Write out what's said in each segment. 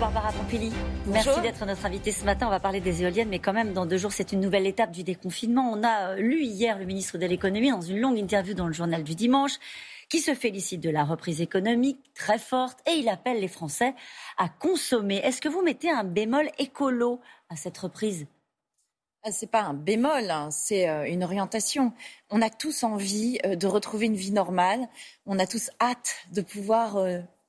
Barbara Pompili. Merci d'être notre invitée ce matin. On va parler des éoliennes, mais quand même, dans deux jours, c'est une nouvelle étape du déconfinement. On a euh, lu hier le ministre de l'économie dans une longue interview dans le journal du dimanche qui se félicite de la reprise économique très forte et il appelle les Français à consommer. Est-ce que vous mettez un bémol écolo à cette reprise? Ah, c'est pas un bémol, hein, c'est euh, une orientation. On a tous envie euh, de retrouver une vie normale. On a tous hâte de pouvoir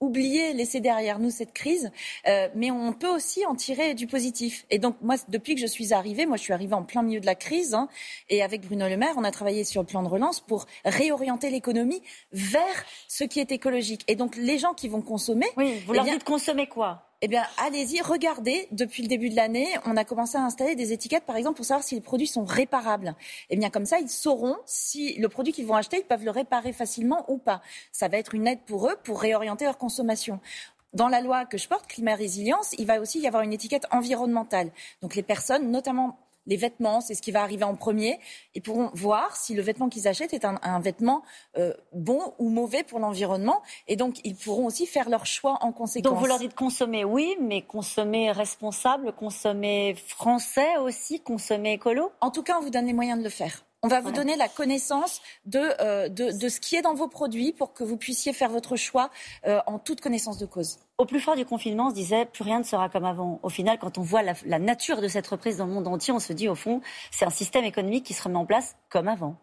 oublier, laisser derrière nous cette crise, euh, mais on peut aussi en tirer du positif. Et donc moi, depuis que je suis arrivée, moi je suis arrivée en plein milieu de la crise, hein, et avec Bruno Le Maire, on a travaillé sur le plan de relance pour réorienter l'économie vers ce qui est écologique. Et donc les gens qui vont consommer, oui, vous leur eh dites consommer quoi? Eh bien, allez-y, regardez. Depuis le début de l'année, on a commencé à installer des étiquettes, par exemple, pour savoir si les produits sont réparables. Eh bien, comme ça, ils sauront si le produit qu'ils vont acheter, ils peuvent le réparer facilement ou pas. Ça va être une aide pour eux pour réorienter leur consommation dans la loi que je porte, climat résilience, il va aussi y avoir une étiquette environnementale. Donc les personnes, notamment les vêtements, c'est ce qui va arriver en premier. Ils pourront voir si le vêtement qu'ils achètent est un, vêtement euh, bon ou mauvais pour l'environnement. Et donc, ils pourront aussi faire leur choix en conséquence. Donc, vous leur dites consommer, oui, mais consommer responsable, consommer français aussi, consommer écolo? En tout cas, on vous donne les moyens de le faire. On va vous donner la connaissance euh, de, de, ce qui est dans vos produits pour que vous puissiez faire votre choix euh, en toute connaissance de cause. Au plus fort du confinement, on se disait plus rien ne sera comme avant. Au final, quand on voit la, la nature de cette reprise dans le monde entier, on se dit au fond, c'est un système économique qui se remet en place comme avant.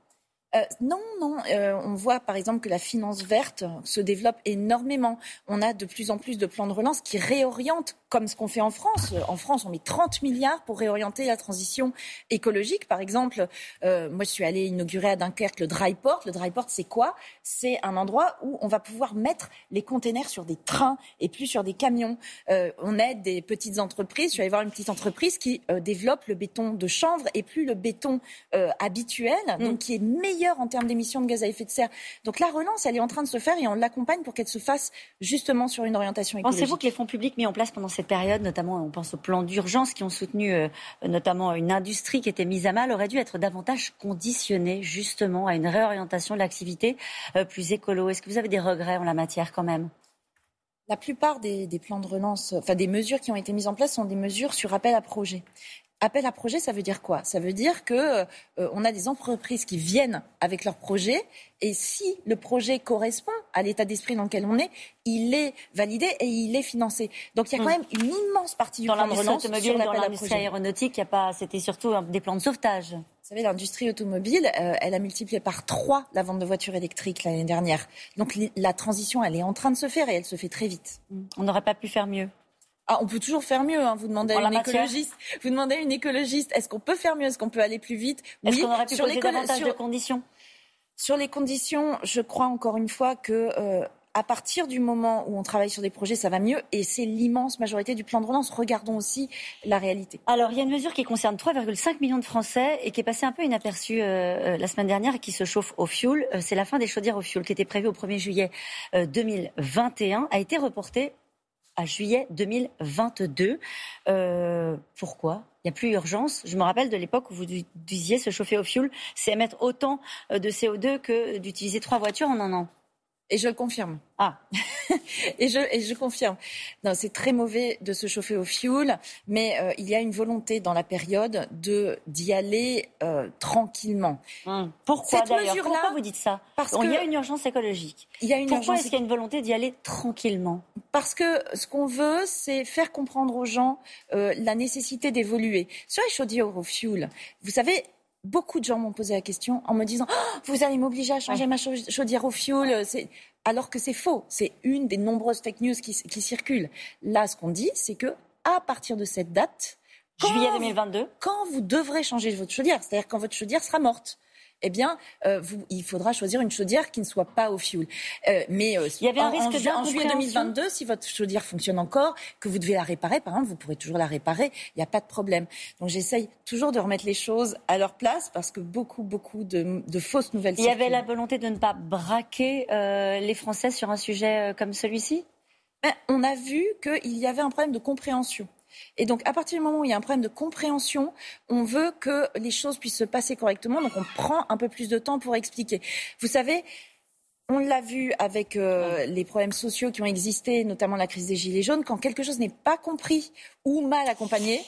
Euh, non, non. Euh, on voit par exemple que la finance verte se développe énormément. On a de plus en plus de plans de relance qui réorientent, comme ce qu'on fait en France. En France, on met 30 milliards pour réorienter la transition écologique. Par exemple, euh, moi, je suis allée inaugurer à Dunkerque le dry port. Le dry port, c'est quoi? C'est un endroit où on va pouvoir mettre les containers sur des trains et plus sur des camions. on aide des petites entreprises. Je suis allée voir une petite entreprise qui développe le béton de chanvre et plus le béton habituel, mm. donc qui est meilleur en termes d'émissions de gaz à effet de serre. Donc la relance, elle est en train de se faire et on l'accompagne pour qu'elle se fasse justement sur une orientation écologique. Pensez-vous que les fonds publics mis en place pendant cette période, notamment on pense au plan d'urgence qui ont soutenu euh, notamment une industrie qui était mise à mal, auraient dû être davantage conditionnés justement à une réorientation de l'activité euh, plus écolo? Est-ce que vous avez des regrets en la matière quand même? La plupart des, des, plans de relance, enfin des mesures qui ont été mises en place sont des mesures sur appel à projet. Appel à projet, ça veut dire quoi? Ça veut dire que euh, on a des entreprises qui viennent avec leur projet et si le projet correspond à l'état d'esprit dans lequel on est, il est validé et il est financé. Donc il y a quand hmm. même une immense partie du dans plan de relance automobile, sur dans l'industrie aéronautique, il y a pas, c'était surtout des plans de sauvetage. Vous savez, l'industrie automobile, euh, elle a multiplié par trois la vente de voitures électriques l'année dernière. Donc la transition, elle est en train de se faire et elle se fait très vite. On n'aurait pas pu faire mieux. Ah, on peut toujours faire mieux. Hein. Vous demandez à une écologiste. Vous demandez à une écologiste. Est-ce qu'on peut faire mieux? Est-ce qu'on peut aller plus vite? Est-ce qu'on aurait pu sur poser davantage de conditions? Sur les conditions, je crois encore une fois que euh, à partir du moment où on travaille sur des projets, ça va mieux. Et c'est l'immense majorité du plan de relance. Regardons aussi la réalité. Alors, il y a une mesure qui concerne 3,5 millions de Français et qui est passée un peu inaperçue euh, euh, la semaine dernière et qui se chauffe au fioul. c'est la fin des chaudières au fioul qui était prévue au 1er juillet 2021, a été reportée à juillet 2022. Euh, pourquoi? Il n'y a plus urgence. Je me rappelle de l'époque où vous disiez se chauffer au fioul, c'est émettre autant euh, de CO2 que d'utiliser trois voitures en un an. Et je le confirme. Ah, et, je, et je confirme. Non, c'est très mauvais de se chauffer au fioul, mais euh, il y a une volonté dans la période de d'y aller euh, tranquillement. Hum. Pourquoi d'ailleurs? Pourquoi vous dites ça? Parce qu'il y a une urgence écologique. Il y a une Pourquoi est-ce qu'il y a une volonté d'y aller tranquillement? Parce que ce qu'on veut, c'est faire comprendre aux gens euh, la nécessité d'évoluer. Sur les chaudières au fioul, vous savez, beaucoup de gens m'ont posé la question en me disant oh, Vous allez m'obliger à changer ma chaudière au fioul. Alors que c'est faux. C'est une des nombreuses fake news qui, circulent. Là, ce qu'on dit, c'est que à partir de cette date, juillet 2022, quand vous devrez changer votre chaudière, c'est-à-dire quand votre chaudière sera morte eh bien, euh, il faudra choisir une chaudière qui ne soit pas au fioul. Euh, mais euh, il y avait un risque en, en juillet 2022, si votre chaudière fonctionne encore, que vous devez la réparer, par exemple, vous pourrez toujours la réparer. Il n'y a pas de problème. Donc, j'essaye toujours de remettre les choses à leur place parce que beaucoup, beaucoup de, fausses nouvelles. Il y avait la volonté de ne pas braquer les Français sur un sujet comme celui-ci? Ben, on a vu qu'il y avait un problème de compréhension. Et donc, à partir du moment où il y a un problème de compréhension, on veut que les choses puissent se passer correctement. Donc, on prend un peu plus de temps pour expliquer. Vous savez, On l'a vu avec euh, les problèmes sociaux qui ont existé, notamment la crise des Gilets jaunes. Quand quelque chose n'est pas compris ou mal accompagné,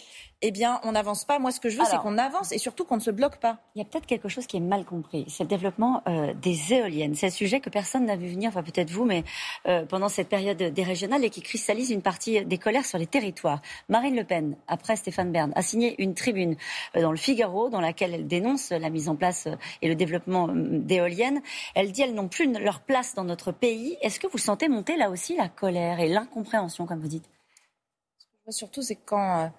eh bien, on n'avance pas. Moi, ce que je veux, c'est qu'on avance et surtout qu'on ne se bloque pas. Il y a peut-être quelque chose qui est mal compris. C'est le développement euh, des éoliennes. C'est un sujet que personne n'a vu venir, enfin peut-être vous, mais euh, pendant cette période des régionales et qui cristallise une partie des colères sur les territoires. Marine Le Pen, après Stéphane Bern, a signé une tribune euh, dans le Figaro dans laquelle elle dénonce la mise en place et le développement d'éoliennes. Elle dit qu'elles n'ont plus leur place dans notre pays. Est-ce que vous sentez monter là aussi la colère et l'incompréhension, comme vous dites? Surtout, c'est quand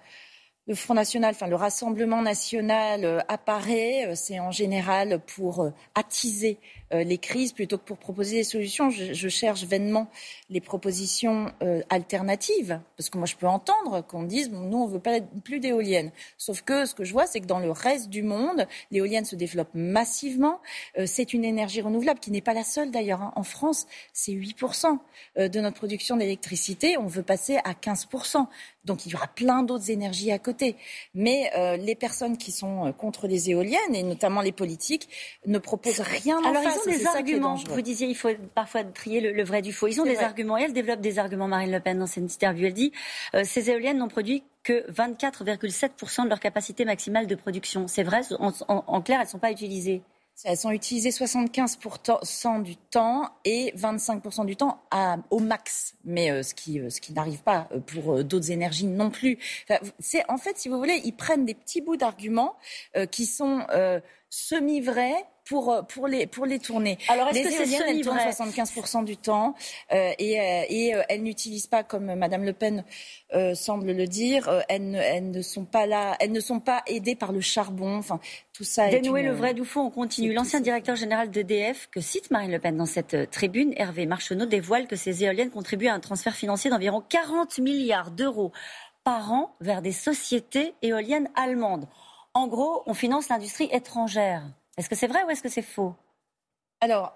le Front National, enfin le Rassemblement National euh, apparaît, euh, c'est en général pour euh, attiser les crises plutôt que pour proposer des solutions. Je, cherche vainement les propositions alternatives, parce que moi je peux entendre qu'on dise nous on veut pas plus d'éoliennes. Sauf que ce que je vois, c'est que dans le reste du monde, l'éolienne se développe massivement. C'est une énergie renouvelable qui n'est pas la seule d'ailleurs. Hein. En France, c'est 8% de notre production d'électricité. On veut passer à 15%. Donc il y aura plein d'autres énergies à côté. Mais les personnes qui sont contre les éoliennes, et notamment les politiques, ne proposent rien en face des arguments. Vous disiez, il faut parfois trier le, vrai du faux. Ils ont des arguments. Et elle développe des arguments, Marine Le Pen, dans cette interview. Elle dit euh, ces éoliennes n'ont produit que 24,7% de leur capacité maximale de production. C'est vrai, en, clair, elles ne sont pas utilisées. Elles sont utilisées 75% du temps et 25% du temps au max, mais euh, ce qui, euh, ce qui n'arrive pas pour d'autres énergies non plus. c'est en fait, si vous voulez, ils prennent des petits bouts d'arguments qui sont semi-vrais pour, euh, pour, les, pour les tourner. Alors, est-ce que c'est elles tournent 75% du temps euh, et, euh, et elles n'utilisent pas, comme Madame Le Pen semble le dire, elles ne, elles, ne, sont pas là, elles ne sont pas aidées par le charbon. Enfin, tout ça. Dénouer le vrai du faux, on continue. L'ancien directeur général d'EDF, que cite Marine Le Pen dans cette tribune, Hervé Marcheneau, dévoile que ces éoliennes contribuent à un transfert financier d'environ 40 milliards d'euros par an vers des sociétés éoliennes allemandes. En gros, on finance l'industrie étrangère. Est-ce que c'est vrai ou est-ce que c'est faux? Alors,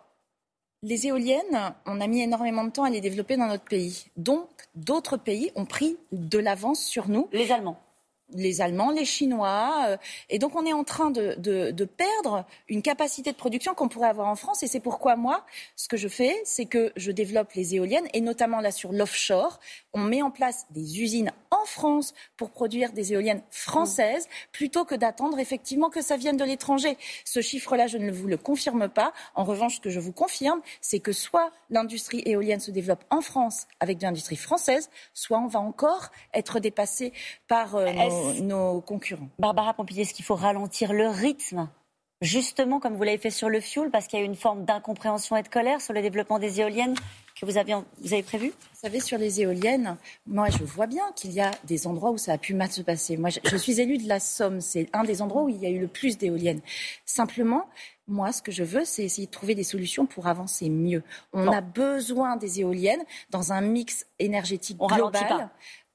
les éoliennes, on a mis énormément de temps à les développer dans notre pays. Donc, d'autres pays ont pris de l'avance sur nous. Les Allemands les Allemands, les Chinois. Euh, et donc, on est en train de, perdre une capacité de production qu'on pourrait avoir en France. Et c'est pourquoi moi, ce que je fais, c'est que je développe les éoliennes, et notamment là sur l'offshore. On met en place des usines en France pour produire des éoliennes françaises plutôt que d'attendre effectivement que ça vienne de l'étranger. Ce chiffre-là, je ne vous le confirme pas. En revanche, ce que je vous confirme, c'est que soit l'industrie éolienne se développe en France avec de l'industrie française, soit on va encore être dépassé par euh, nos, concurrents. Barbara Pompilier, est-ce qu'il faut ralentir le rythme justement comme vous l'avez fait sur le fioul, parce qu'il y a une forme d'incompréhension et de colère sur le développement des éoliennes que vous, avez, vous avez prévu Vous savez, sur les éoliennes, moi, je vois bien qu'il y a des endroits où ça a pu mal se passer. Moi, je, suis élue de la Somme. C'est un des endroits où il y a eu le plus d'éoliennes. Simplement, moi, ce que je veux, c'est essayer de trouver des solutions pour avancer mieux. On a besoin des éoliennes dans un mix énergétique global.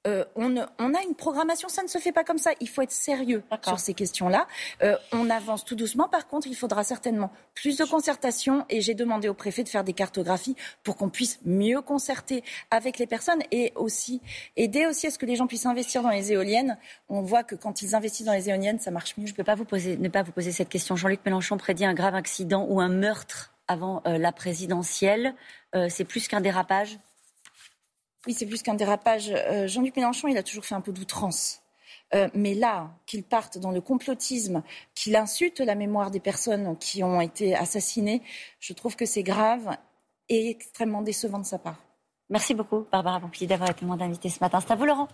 Euh, on, a une programmation, ça ne se fait pas comme ça. Il faut être sérieux sur ces questions-là. Euh, on avance tout doucement. Par contre, il faudra certainement plus de concertation et j'ai demandé au préfet de faire des cartographies pour qu'on puisse mieux concerter avec les personnes et aussi aider aussi à ce que les gens puissent investir dans les éoliennes. On voit que quand ils investissent dans les éoliennes, ça marche mieux. Je ne peux pas vous poser, ne pas vous poser cette question. Jean-Luc Mélenchon prédit un grave accident ou un meurtre avant euh, la présidentielle. c'est plus qu'un dérapage oui, c'est plus qu'un dérapage. Euh, Jean-Luc Mélenchon, il a toujours fait un peu d'outrance. Euh, mais là, qu'il parte dans le complotisme, qu'il insulte la mémoire des personnes qui ont été assassinées, je trouve que c'est grave et extrêmement décevant de sa part. Merci beaucoup, Barbara Pompili, d'avoir été mon invitée ce matin. C'est à vous, Laurent.